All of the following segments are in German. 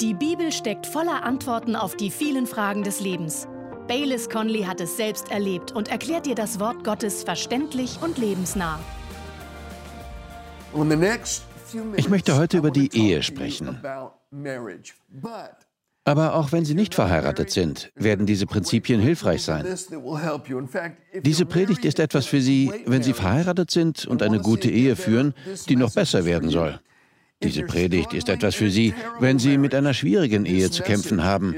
Die Bibel steckt voller Antworten auf die vielen Fragen des Lebens. Baylis Conley hat es selbst erlebt und erklärt dir das Wort Gottes verständlich und lebensnah. Ich möchte heute über die Ehe sprechen. Aber auch wenn Sie nicht verheiratet sind, werden diese Prinzipien hilfreich sein. Diese Predigt ist etwas für Sie, wenn Sie verheiratet sind und eine gute Ehe führen, die noch besser werden soll. Diese Predigt ist etwas für Sie, wenn Sie mit einer schwierigen Ehe zu kämpfen haben.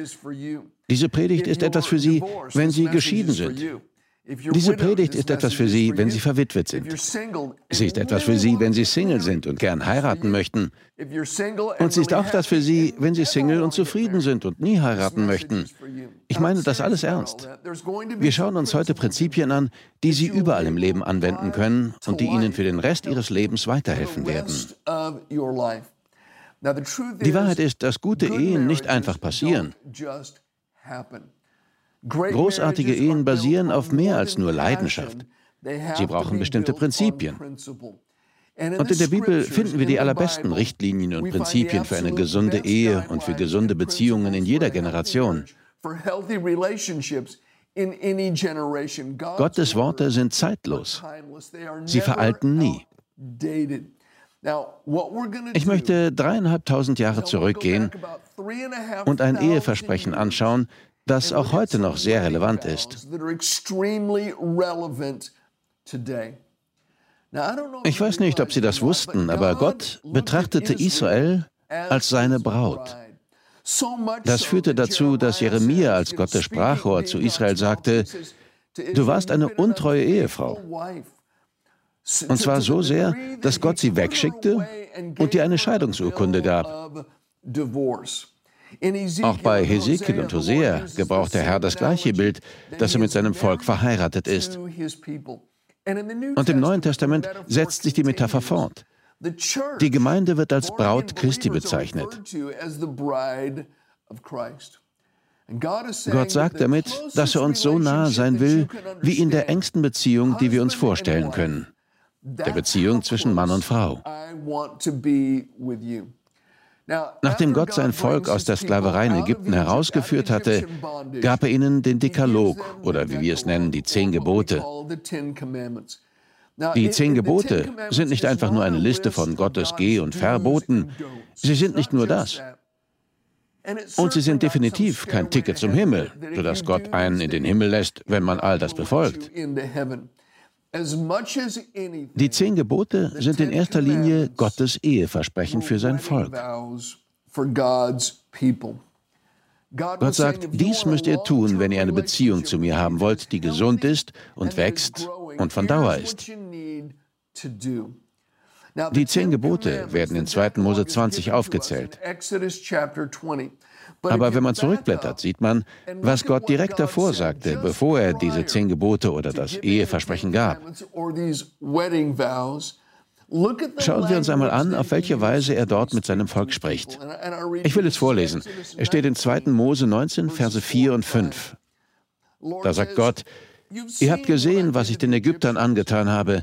Diese Predigt ist etwas für Sie, wenn Sie geschieden sind. Diese Predigt ist etwas für Sie, wenn Sie verwitwet sind. Sie ist etwas für Sie, wenn Sie Single sind und gern heiraten möchten. Und sie ist auch das für Sie, wenn Sie Single und zufrieden sind und nie heiraten möchten. Ich meine das alles ernst. Wir schauen uns heute Prinzipien an, die Sie überall im Leben anwenden können und die Ihnen für den Rest Ihres Lebens weiterhelfen werden. Die Wahrheit ist, dass gute Ehen nicht einfach passieren. Großartige Ehen basieren auf mehr als nur Leidenschaft. Sie brauchen bestimmte Prinzipien. Und in der Bibel finden wir die allerbesten Richtlinien und Prinzipien für eine gesunde Ehe und für gesunde Beziehungen in jeder Generation. Gottes Worte sind zeitlos. Sie veralten nie. Ich möchte dreieinhalbtausend Jahre zurückgehen und ein Eheversprechen anschauen, das auch heute noch sehr relevant ist. Ich weiß nicht, ob Sie das wussten, aber Gott betrachtete Israel als seine Braut. Das führte dazu, dass Jeremia als Gottes Sprachrohr zu Israel sagte, du warst eine untreue Ehefrau. Und zwar so sehr, dass Gott sie wegschickte und dir eine Scheidungsurkunde gab. Auch bei Hesekiel und Hosea gebraucht der Herr das gleiche Bild, dass er mit seinem Volk verheiratet ist. Und im Neuen Testament setzt sich die Metapher fort. Die Gemeinde wird als Braut Christi bezeichnet. Gott sagt damit, dass er uns so nahe sein will, wie in der engsten Beziehung, die wir uns vorstellen können. Der Beziehung zwischen Mann und Frau. Nachdem Gott sein Volk aus der Sklaverei in Ägypten herausgeführt hatte, gab er ihnen den Dekalog oder wie wir es nennen, die zehn Gebote. Die zehn Gebote sind nicht einfach nur eine Liste von Gottes Geh- und Verboten. Sie sind nicht nur das. Und sie sind definitiv kein Ticket zum Himmel, sodass Gott einen in den Himmel lässt, wenn man all das befolgt. Die zehn Gebote sind in erster Linie Gottes Eheversprechen für sein Volk. Gott sagt, dies müsst ihr tun, wenn ihr eine Beziehung zu mir haben wollt, die gesund ist und wächst und von Dauer ist. Die zehn Gebote werden in 2. Mose 20 aufgezählt. Aber wenn man zurückblättert, sieht man, was Gott direkt davor sagte, bevor er diese zehn Gebote oder das Eheversprechen gab. Schauen wir uns einmal an, auf welche Weise er dort mit seinem Volk spricht. Ich will es vorlesen. Es steht in 2. Mose 19, Verse 4 und 5. Da sagt Gott, Ihr habt gesehen, was ich den Ägyptern angetan habe.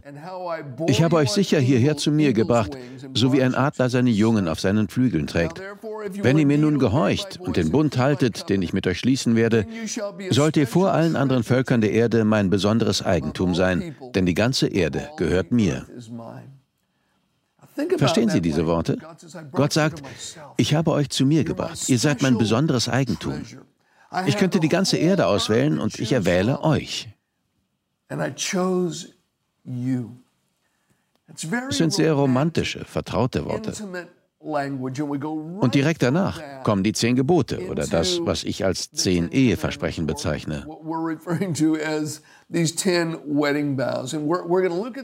Ich habe euch sicher hierher zu mir gebracht, so wie ein Adler seine Jungen auf seinen Flügeln trägt. Wenn ihr mir nun gehorcht und den Bund haltet, den ich mit euch schließen werde, sollt ihr vor allen anderen Völkern der Erde mein besonderes Eigentum sein, denn die ganze Erde gehört mir. Verstehen Sie diese Worte? Gott sagt, ich habe euch zu mir gebracht, ihr seid mein besonderes Eigentum. Ich könnte die ganze Erde auswählen und ich erwähle euch. Es sind sehr romantische, vertraute Worte. Und direkt danach kommen die zehn Gebote oder das, was ich als zehn Eheversprechen bezeichne.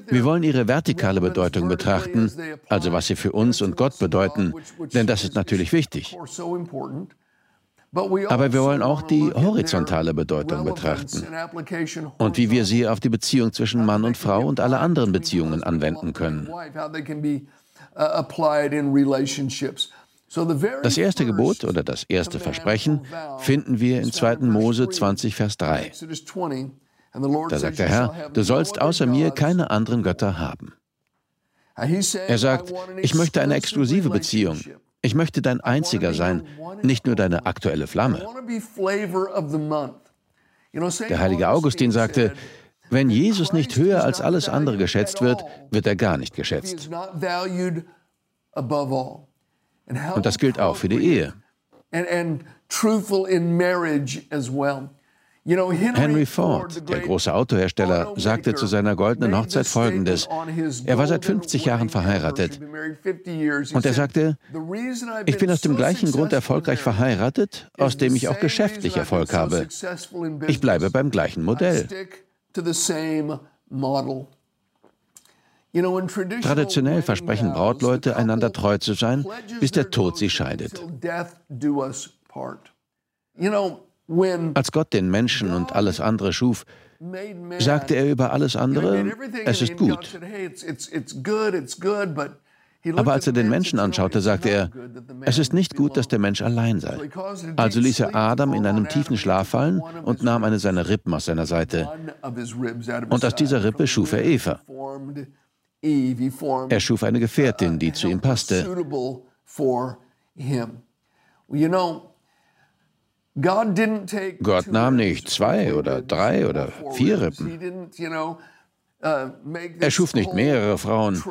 Wir wollen ihre vertikale Bedeutung betrachten, also was sie für uns und Gott bedeuten, denn das ist natürlich wichtig. Aber wir wollen auch die horizontale Bedeutung betrachten und wie wir sie auf die Beziehung zwischen Mann und Frau und alle anderen Beziehungen anwenden können. Das erste Gebot oder das erste Versprechen finden wir in 2. Mose 20, Vers 3. Da sagt der Herr, du sollst außer mir keine anderen Götter haben. Er sagt, ich möchte eine exklusive Beziehung. Ich möchte dein einziger sein, nicht nur deine aktuelle Flamme. Der heilige Augustin sagte, wenn Jesus nicht höher als alles andere geschätzt wird, wird er gar nicht geschätzt. Und das gilt auch für die Ehe. Henry Ford, der große Autohersteller, sagte zu seiner goldenen Hochzeit Folgendes. Er war seit 50 Jahren verheiratet. Und er sagte, ich bin aus dem gleichen Grund erfolgreich verheiratet, aus dem ich auch geschäftlich Erfolg habe. Ich bleibe beim gleichen Modell. Traditionell versprechen Brautleute, einander treu zu sein, bis der Tod sie scheidet. Als Gott den Menschen und alles andere schuf, sagte er über alles andere, es ist gut. Aber als er den Menschen anschaute, sagte er, es ist nicht gut, dass der Mensch allein sei. Also ließ er Adam in einem tiefen Schlaf fallen und nahm eine seiner Rippen aus seiner Seite. Und aus dieser Rippe schuf er Eva. Er schuf eine Gefährtin, die zu ihm passte. Gott nahm nicht zwei oder drei oder vier Rippen. Uh, er schuf nicht mehrere Frauen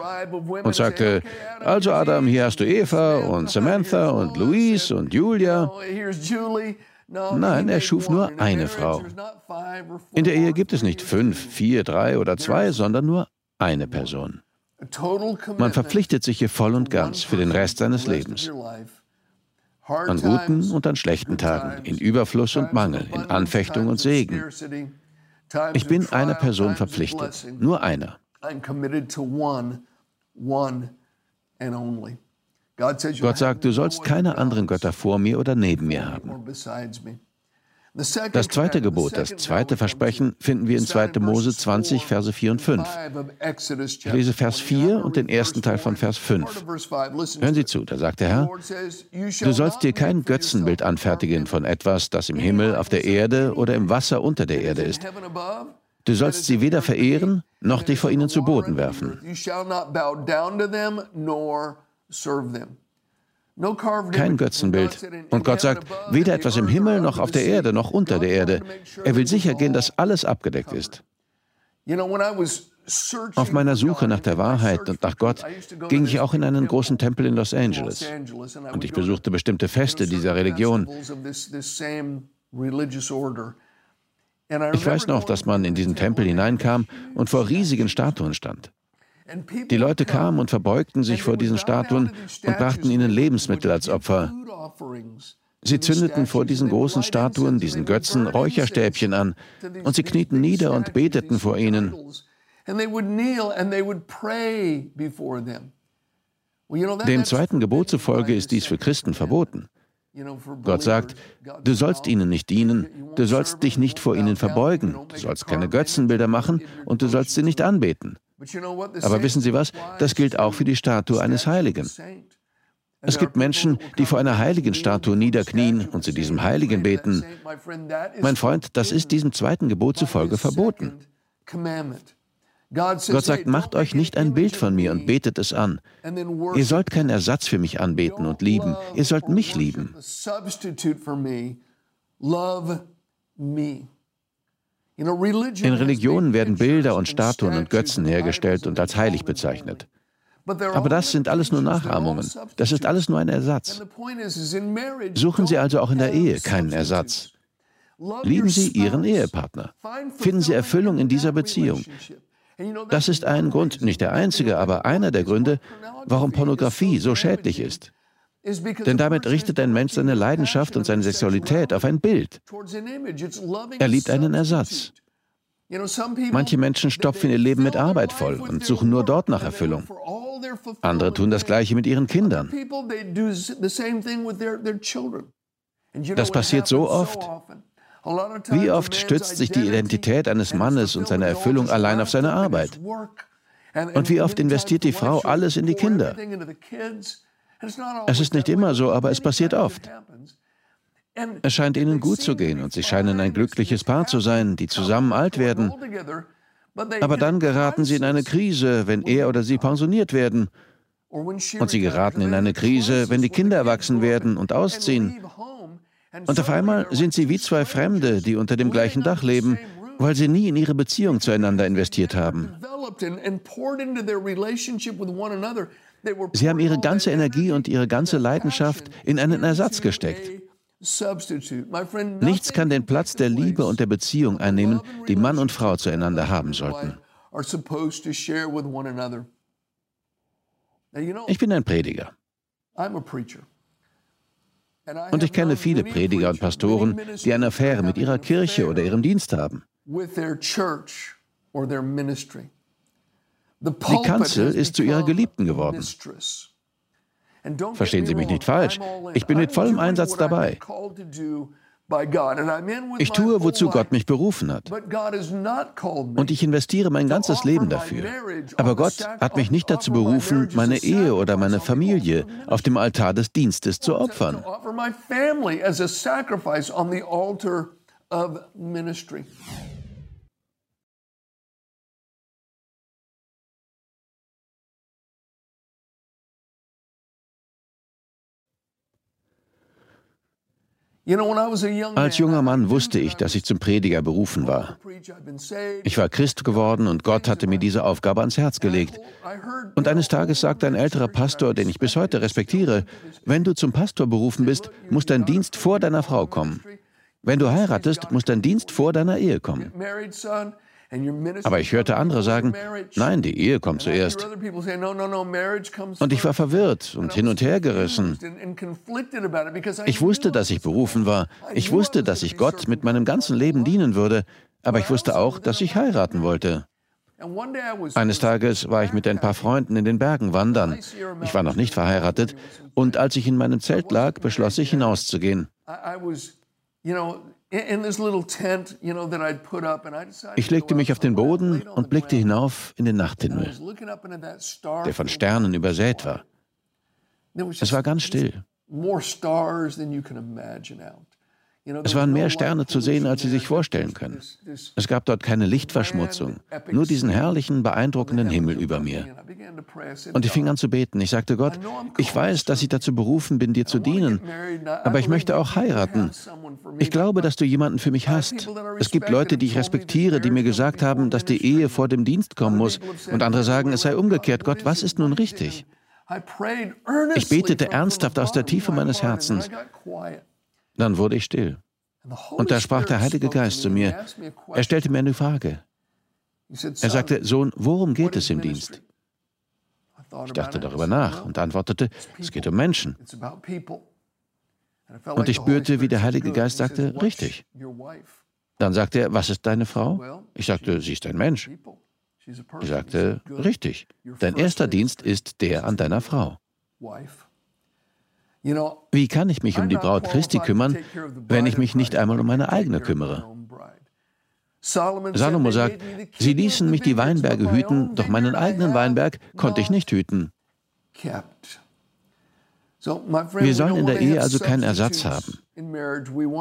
und sagte, also Adam, hier hast du Eva und Samantha und Louise und Julia. Nein, er schuf nur eine Frau. In der Ehe gibt es nicht fünf, vier, drei oder zwei, sondern nur eine Person. Man verpflichtet sich hier voll und ganz für den Rest seines Lebens. An guten und an schlechten Tagen, in Überfluss und Mangel, in Anfechtung und Segen. Ich bin einer Person verpflichtet, nur einer. Gott sagt, du sollst keine anderen Götter vor mir oder neben mir haben. Das zweite Gebot, das zweite Versprechen, finden wir in 2. Mose 20, Verse 4 und 5. Ich lese Vers 4 und den ersten Teil von Vers 5. Hören Sie zu, da sagt der Herr, du sollst dir kein Götzenbild anfertigen von etwas, das im Himmel, auf der Erde oder im Wasser unter der Erde ist. Du sollst sie weder verehren, noch dich vor ihnen zu Boden werfen. Kein Götzenbild. Und Gott sagt, weder etwas im Himmel noch auf der Erde noch unter der Erde. Er will sicher gehen, dass alles abgedeckt ist. Auf meiner Suche nach der Wahrheit und nach Gott ging ich auch in einen großen Tempel in Los Angeles. Und ich besuchte bestimmte Feste dieser Religion. Ich weiß noch, dass man in diesen Tempel hineinkam und vor riesigen Statuen stand. Die Leute kamen und verbeugten sich vor diesen Statuen und brachten ihnen Lebensmittel als Opfer. Sie zündeten vor diesen großen Statuen, diesen Götzen, Räucherstäbchen an und sie knieten nieder und beteten vor ihnen. Dem zweiten Gebot zufolge ist dies für Christen verboten. Gott sagt, du sollst ihnen nicht dienen, du sollst dich nicht vor ihnen verbeugen, du sollst keine Götzenbilder machen und du sollst sie nicht anbeten. Aber wissen Sie was? Das gilt auch für die Statue eines Heiligen. Es gibt Menschen, die vor einer heiligen Statue niederknien und zu diesem Heiligen beten. Mein Freund, das ist diesem zweiten Gebot zufolge verboten. Gott sagt, macht euch nicht ein Bild von mir und betet es an. Ihr sollt keinen Ersatz für mich anbeten und lieben. Ihr sollt mich lieben. In Religionen werden Bilder und Statuen und Götzen hergestellt und als heilig bezeichnet. Aber das sind alles nur Nachahmungen. Das ist alles nur ein Ersatz. Suchen Sie also auch in der Ehe keinen Ersatz. Lieben Sie Ihren Ehepartner. Finden Sie Erfüllung in dieser Beziehung. Das ist ein Grund, nicht der einzige, aber einer der Gründe, warum Pornografie so schädlich ist. Denn damit richtet ein Mensch seine Leidenschaft und seine Sexualität auf ein Bild. Er liebt einen Ersatz. Manche Menschen stopfen ihr Leben mit Arbeit voll und suchen nur dort nach Erfüllung. Andere tun das Gleiche mit ihren Kindern. Das passiert so oft. Wie oft stützt sich die Identität eines Mannes und seine Erfüllung allein auf seine Arbeit? Und wie oft investiert die Frau alles in die Kinder? Es ist nicht immer so, aber es passiert oft. Es scheint ihnen gut zu gehen und sie scheinen ein glückliches Paar zu sein, die zusammen alt werden. Aber dann geraten sie in eine Krise, wenn er oder sie pensioniert werden. Und sie geraten in eine Krise, wenn die Kinder erwachsen werden und ausziehen. Und auf einmal sind sie wie zwei Fremde, die unter dem gleichen Dach leben, weil sie nie in ihre Beziehung zueinander investiert haben. Sie haben ihre ganze Energie und ihre ganze Leidenschaft in einen Ersatz gesteckt. Nichts kann den Platz der Liebe und der Beziehung einnehmen, die Mann und Frau zueinander haben sollten. Ich bin ein Prediger. Und ich kenne viele Prediger und Pastoren, die eine Affäre mit ihrer Kirche oder ihrem Dienst haben. Die Kanzel ist zu ihrer Geliebten geworden. Verstehen Sie mich nicht falsch, ich bin mit vollem Einsatz dabei. Ich tue, wozu Gott mich berufen hat. Und ich investiere mein ganzes Leben dafür. Aber Gott hat mich nicht dazu berufen, meine Ehe oder meine Familie auf dem Altar des Dienstes zu opfern. Als junger Mann wusste ich, dass ich zum Prediger berufen war. Ich war Christ geworden und Gott hatte mir diese Aufgabe ans Herz gelegt. Und eines Tages sagte ein älterer Pastor, den ich bis heute respektiere, wenn du zum Pastor berufen bist, muss dein Dienst vor deiner Frau kommen. Wenn du heiratest, muss dein Dienst vor deiner Ehe kommen. Aber ich hörte andere sagen, nein, die Ehe kommt zuerst. Und ich war verwirrt und hin und her gerissen. Ich wusste, dass ich berufen war. Ich wusste, dass ich Gott mit meinem ganzen Leben dienen würde. Aber ich wusste auch, dass ich heiraten wollte. Eines Tages war ich mit ein paar Freunden in den Bergen wandern. Ich war noch nicht verheiratet. Und als ich in meinem Zelt lag, beschloss ich hinauszugehen. Ich legte mich auf den Boden und blickte hinauf in den Nachthimmel, der von Sternen übersät war. Es war ganz still. Es waren mehr Sterne zu sehen, als Sie sich vorstellen können. Es gab dort keine Lichtverschmutzung, nur diesen herrlichen, beeindruckenden Himmel über mir. Und ich fing an zu beten. Ich sagte Gott, ich weiß, dass ich dazu berufen bin, dir zu dienen, aber ich möchte auch heiraten. Ich glaube, dass du jemanden für mich hast. Es gibt Leute, die ich respektiere, die mir gesagt haben, dass die Ehe vor dem Dienst kommen muss, und andere sagen, es sei umgekehrt. Gott, was ist nun richtig? Ich betete ernsthaft aus der Tiefe meines Herzens. Dann wurde ich still. Und da sprach der Heilige Geist zu mir. Er stellte mir eine Frage. Er sagte, Sohn, worum geht es im Dienst? Ich dachte darüber nach und antwortete, es geht um Menschen. Und ich spürte, wie der Heilige Geist sagte, richtig. Dann sagte er, was ist deine Frau? Ich sagte, sie ist ein Mensch. Ich sagte, richtig. Dein erster Dienst ist der an deiner Frau. Wie kann ich mich um die Braut Christi kümmern, wenn ich mich nicht einmal um meine eigene kümmere? Salomo sagt, sie ließen mich die Weinberge hüten, doch meinen eigenen Weinberg konnte ich nicht hüten. Wir sollen in der Ehe also keinen Ersatz haben.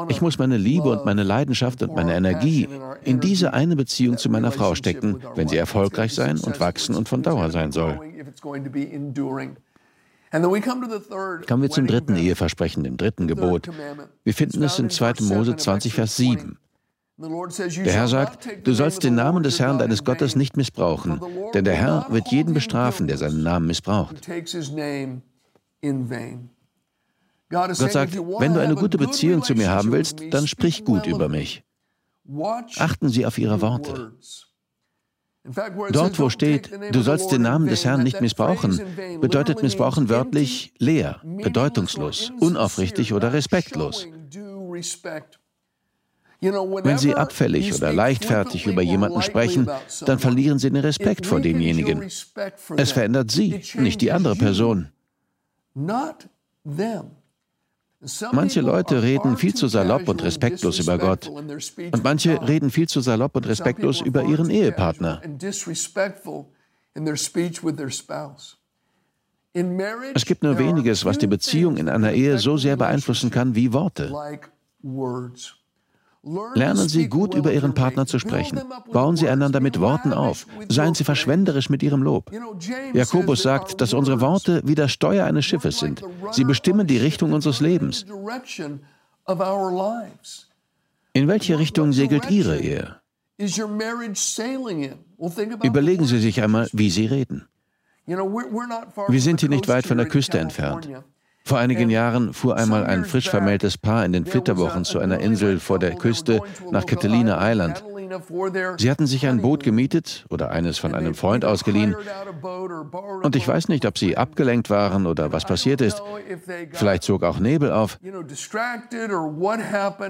Ich muss meine Liebe und meine Leidenschaft und meine Energie in diese eine Beziehung zu meiner Frau stecken, wenn sie erfolgreich sein und wachsen und von Dauer sein soll. Kommen wir zum dritten Eheversprechen, dem dritten Gebot. Wir finden es in 2. Mose 20, Vers 7. Der Herr sagt, du sollst den Namen des Herrn deines Gottes nicht missbrauchen, denn der Herr wird jeden bestrafen, der seinen Namen missbraucht. Gott sagt, wenn du eine gute Beziehung zu mir haben willst, dann sprich gut über mich. Achten Sie auf Ihre Worte. Dort, wo steht, du sollst den Namen des Herrn nicht missbrauchen, bedeutet missbrauchen wörtlich leer, bedeutungslos, unaufrichtig oder respektlos. Wenn Sie abfällig oder leichtfertig über jemanden sprechen, dann verlieren Sie den Respekt vor demjenigen. Es verändert Sie, nicht die andere Person. Manche Leute reden viel zu salopp und respektlos über Gott. Und manche reden viel zu salopp und respektlos über ihren Ehepartner. Es gibt nur weniges, was die Beziehung in einer Ehe so sehr beeinflussen kann wie Worte. Lernen Sie gut über Ihren Partner zu sprechen. Bauen Sie einander mit Worten auf. Seien Sie verschwenderisch mit Ihrem Lob. Jakobus sagt, dass unsere Worte wie das Steuer eines Schiffes sind. Sie bestimmen die Richtung unseres Lebens. In welche Richtung segelt Ihre Ehe? Überlegen Sie sich einmal, wie Sie reden. Wir sind hier nicht weit von der Küste entfernt. Vor einigen Jahren fuhr einmal ein frisch vermähltes Paar in den Flitterwochen zu einer Insel vor der Küste nach Catalina Island. Sie hatten sich ein Boot gemietet oder eines von einem Freund ausgeliehen. Und ich weiß nicht, ob sie abgelenkt waren oder was passiert ist. Vielleicht zog auch Nebel auf.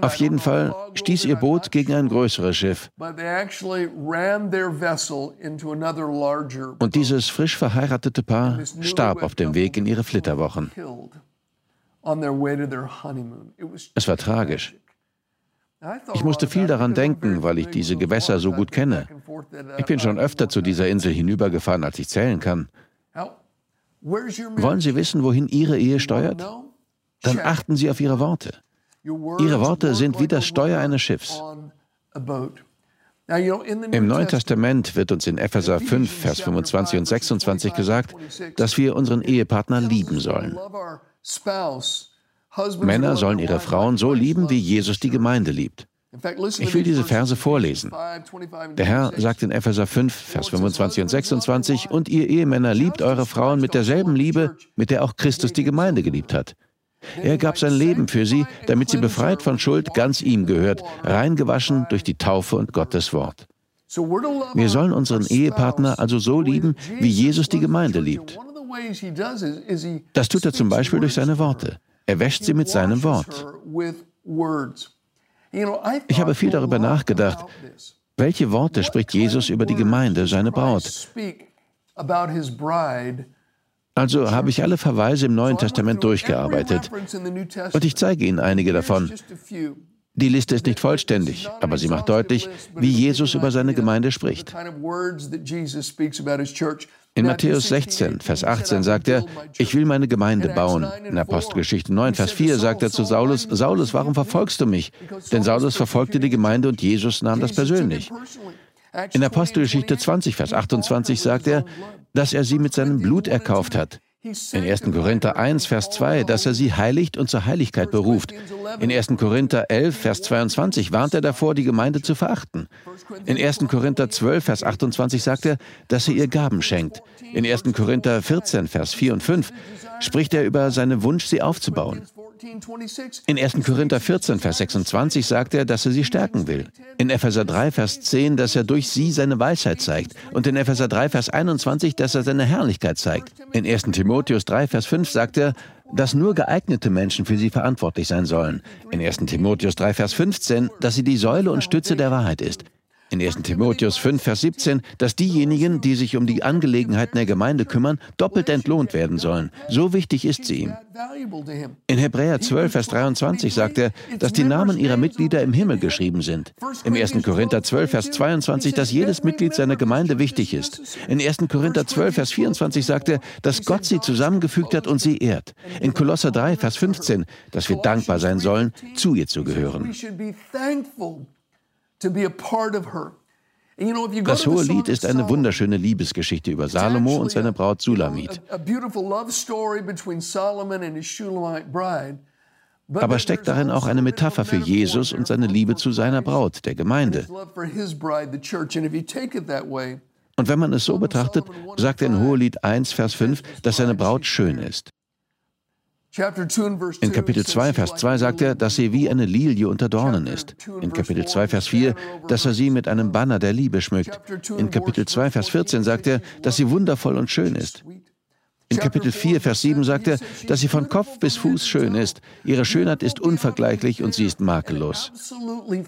Auf jeden Fall stieß ihr Boot gegen ein größeres Schiff. Und dieses frisch verheiratete Paar starb auf dem Weg in ihre Flitterwochen. Es war tragisch. Ich musste viel daran denken, weil ich diese Gewässer so gut kenne. Ich bin schon öfter zu dieser Insel hinübergefahren, als ich zählen kann. Wollen Sie wissen, wohin Ihre Ehe steuert? Dann achten Sie auf Ihre Worte. Ihre Worte sind wie das Steuer eines Schiffs. Im Neuen Testament wird uns in Epheser 5, Vers 25 und 26 gesagt, dass wir unseren Ehepartner lieben sollen. Männer sollen ihre Frauen so lieben, wie Jesus die Gemeinde liebt. Ich will diese Verse vorlesen. Der Herr sagt in Epheser 5, Vers 25 und 26, und ihr Ehemänner liebt eure Frauen mit derselben Liebe, mit der auch Christus die Gemeinde geliebt hat. Er gab sein Leben für sie, damit sie befreit von Schuld ganz ihm gehört, reingewaschen durch die Taufe und Gottes Wort. Wir sollen unseren Ehepartner also so lieben, wie Jesus die Gemeinde liebt. Das tut er zum Beispiel durch seine Worte. Er wäscht sie mit seinem Wort. Ich habe viel darüber nachgedacht. Welche Worte spricht Jesus über die Gemeinde, seine Braut? Also habe ich alle Verweise im Neuen Testament durchgearbeitet. Und ich zeige Ihnen einige davon. Die Liste ist nicht vollständig, aber sie macht deutlich, wie Jesus über seine Gemeinde spricht. In Matthäus 16, Vers 18 sagt er, ich will meine Gemeinde bauen. In Apostelgeschichte 9, Vers 4 sagt er zu Saulus, Saulus, warum verfolgst du mich? Denn Saulus verfolgte die Gemeinde und Jesus nahm das persönlich. In Apostelgeschichte 20, Vers 28 sagt er, dass er sie mit seinem Blut erkauft hat. In 1. Korinther 1, Vers 2, dass er sie heiligt und zur Heiligkeit beruft. In 1. Korinther 11, Vers 22 warnt er davor, die Gemeinde zu verachten. In 1. Korinther 12, Vers 28 sagt er, dass er ihr Gaben schenkt. In 1. Korinther 14, Vers 4 und 5 spricht er über seinen Wunsch, sie aufzubauen. In 1. Korinther 14, Vers 26 sagt er, dass er sie stärken will. In Epheser 3, Vers 10, dass er durch sie seine Weisheit zeigt. Und in Epheser 3, Vers 21, dass er seine Herrlichkeit zeigt. In 1. Timotheus 3, Vers 5 sagt er, dass nur geeignete Menschen für sie verantwortlich sein sollen. In 1. Timotheus 3, Vers 15, dass sie die Säule und Stütze der Wahrheit ist in 1 Timotheus 5, Vers 17, dass diejenigen, die sich um die Angelegenheiten der Gemeinde kümmern, doppelt entlohnt werden sollen. So wichtig ist sie ihm. In Hebräer 12, Vers 23 sagt er, dass die Namen ihrer Mitglieder im Himmel geschrieben sind. Im 1. Korinther 12, Vers 22, dass jedes Mitglied seiner Gemeinde wichtig ist. In 1. Korinther 12, Vers 24 sagt er, dass Gott sie zusammengefügt hat und sie ehrt. In Kolosser 3, Vers 15, dass wir dankbar sein sollen, zu ihr zu gehören. Das hohe Lied ist eine wunderschöne Liebesgeschichte über Salomo und seine Braut Sulamit. Aber steckt darin auch eine Metapher für Jesus und seine Liebe zu seiner Braut, der Gemeinde. Und wenn man es so betrachtet, sagt er in Hohelied 1, Vers 5, dass seine Braut schön ist. In Kapitel 2, Vers 2 sagt er, dass sie wie eine Lilie unter Dornen ist. In Kapitel 2, Vers 4, dass er sie mit einem Banner der Liebe schmückt. In Kapitel 2, Vers 14 sagt er, dass sie wundervoll und schön ist. In Kapitel 4, Vers 7 sagt er, dass sie von Kopf bis Fuß schön ist. Ihre Schönheit ist unvergleichlich und sie ist makellos. In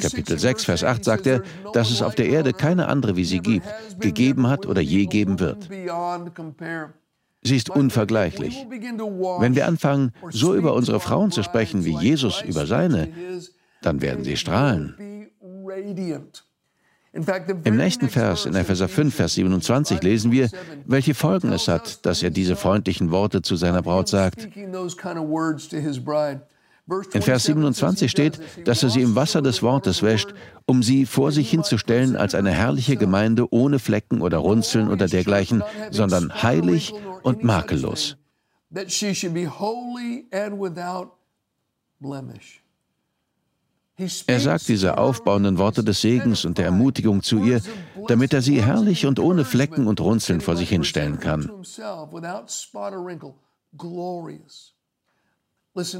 Kapitel 6, Vers 8 sagt er, dass es auf der Erde keine andere wie sie gibt, gegeben hat oder je geben wird. Sie ist unvergleichlich. Wenn wir anfangen, so über unsere Frauen zu sprechen wie Jesus über seine, dann werden sie strahlen. Im nächsten Vers, in Epheser 5, Vers 27, lesen wir, welche Folgen es hat, dass er diese freundlichen Worte zu seiner Braut sagt. In Vers 27 steht, dass er sie im Wasser des Wortes wäscht, um sie vor sich hinzustellen als eine herrliche Gemeinde ohne Flecken oder Runzeln oder dergleichen, sondern heilig und makellos. Er sagt diese aufbauenden Worte des Segens und der Ermutigung zu ihr, damit er sie herrlich und ohne Flecken und Runzeln vor sich hinstellen kann.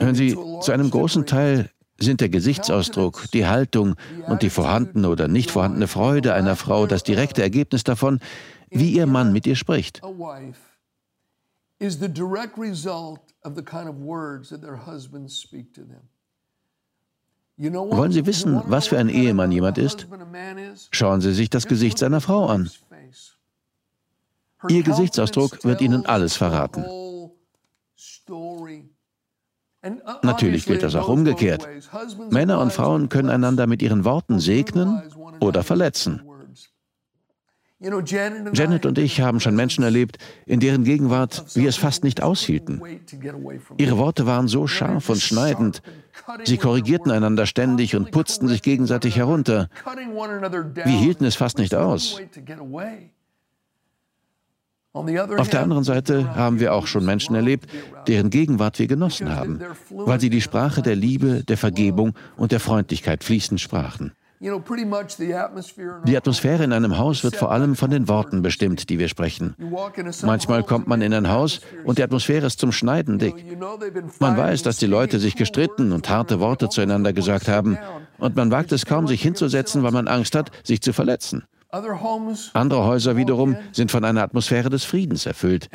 Hören Sie, zu einem großen Teil sind der Gesichtsausdruck, die Haltung und die vorhandene oder nicht vorhandene Freude einer Frau das direkte Ergebnis davon, wie ihr Mann mit ihr spricht. Wollen Sie wissen, was für ein Ehemann jemand ist? Schauen Sie sich das Gesicht seiner Frau an. Ihr Gesichtsausdruck wird Ihnen alles verraten. Natürlich gilt das auch umgekehrt. Männer und Frauen können einander mit ihren Worten segnen oder verletzen. Janet und ich haben schon Menschen erlebt, in deren Gegenwart wir es fast nicht aushielten. Ihre Worte waren so scharf und schneidend. Sie korrigierten einander ständig und putzten sich gegenseitig herunter. Wir hielten es fast nicht aus. Auf der anderen Seite haben wir auch schon Menschen erlebt, deren Gegenwart wir genossen haben, weil sie die Sprache der Liebe, der Vergebung und der Freundlichkeit fließend sprachen. Die Atmosphäre in einem Haus wird vor allem von den Worten bestimmt, die wir sprechen. Manchmal kommt man in ein Haus und die Atmosphäre ist zum Schneiden dick. Man weiß, dass die Leute sich gestritten und harte Worte zueinander gesagt haben und man wagt es kaum, sich hinzusetzen, weil man Angst hat, sich zu verletzen. Andere Häuser wiederum sind von einer Atmosphäre des Friedens erfüllt,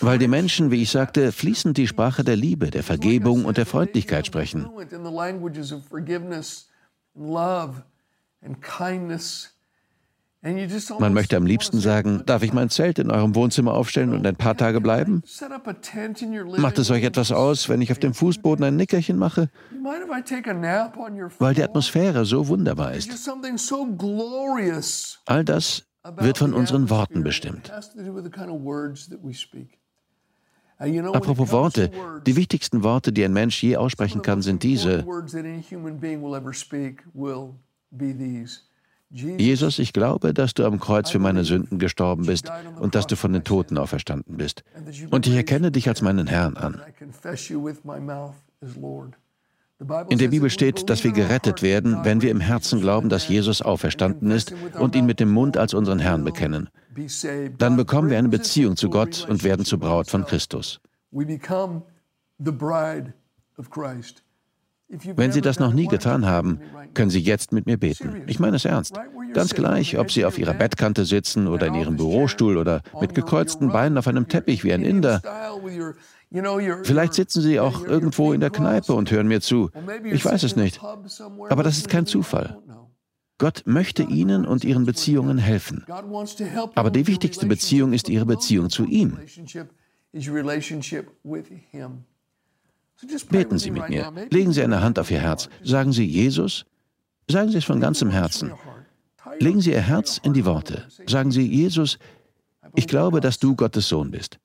weil die Menschen, wie ich sagte, fließend die Sprache der Liebe, der Vergebung und der Freundlichkeit sprechen. Man möchte am liebsten sagen, darf ich mein Zelt in eurem Wohnzimmer aufstellen und ein paar Tage bleiben? Macht es euch etwas aus, wenn ich auf dem Fußboden ein Nickerchen mache? Weil die Atmosphäre so wunderbar ist. All das wird von unseren Worten bestimmt. Apropos Worte, die wichtigsten Worte, die ein Mensch je aussprechen kann, sind diese. Jesus, ich glaube, dass du am Kreuz für meine Sünden gestorben bist und dass du von den Toten auferstanden bist. Und ich erkenne dich als meinen Herrn an. In der Bibel steht, dass wir gerettet werden, wenn wir im Herzen glauben, dass Jesus auferstanden ist und ihn mit dem Mund als unseren Herrn bekennen. Dann bekommen wir eine Beziehung zu Gott und werden zur Braut von Christus. Wenn Sie das noch nie getan haben, können Sie jetzt mit mir beten. Ich meine es ernst. Ganz gleich, ob Sie auf Ihrer Bettkante sitzen oder in Ihrem Bürostuhl oder mit gekreuzten Beinen auf einem Teppich wie ein Inder. Vielleicht sitzen Sie auch irgendwo in der Kneipe und hören mir zu. Ich weiß es nicht. Aber das ist kein Zufall. Gott möchte Ihnen und Ihren Beziehungen helfen. Aber die wichtigste Beziehung ist Ihre Beziehung zu ihm. Beten Sie mit mir. Legen Sie eine Hand auf Ihr Herz. Sagen Sie Jesus. Sagen Sie es von ganzem Herzen. Legen Sie Ihr Herz in die Worte. Sagen Sie, Jesus, ich glaube, dass du Gottes Sohn bist.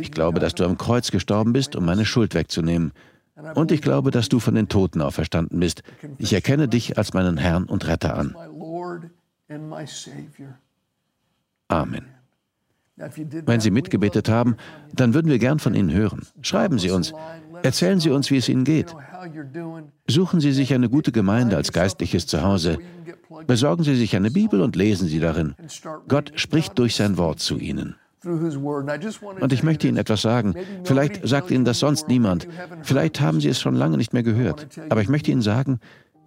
Ich glaube, dass du am Kreuz gestorben bist, um meine Schuld wegzunehmen. Und ich glaube, dass du von den Toten auferstanden bist. Ich erkenne dich als meinen Herrn und Retter an. Amen. Wenn Sie mitgebetet haben, dann würden wir gern von Ihnen hören. Schreiben Sie uns. Erzählen Sie uns, wie es Ihnen geht. Suchen Sie sich eine gute Gemeinde als geistliches Zuhause. Besorgen Sie sich eine Bibel und lesen Sie darin. Gott spricht durch sein Wort zu Ihnen. Und ich möchte Ihnen etwas sagen. Vielleicht sagt Ihnen das sonst niemand. Vielleicht haben Sie es schon lange nicht mehr gehört. Aber ich möchte Ihnen sagen,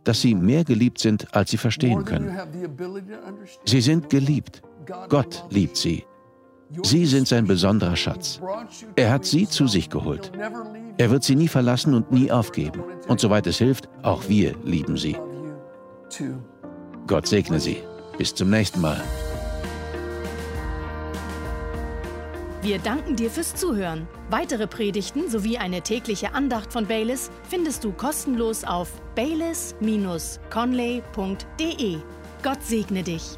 dass Sie mehr geliebt sind, als Sie verstehen können. Sie sind geliebt. Gott liebt Sie. Sie sind sein besonderer Schatz. Er hat Sie zu sich geholt. Er wird Sie nie verlassen und nie aufgeben. Und soweit es hilft, auch wir lieben Sie. Gott segne Sie. Bis zum nächsten Mal. Wir danken dir fürs Zuhören. Weitere Predigten sowie eine tägliche Andacht von Baylis findest du kostenlos auf baylis-conley.de. Gott segne dich.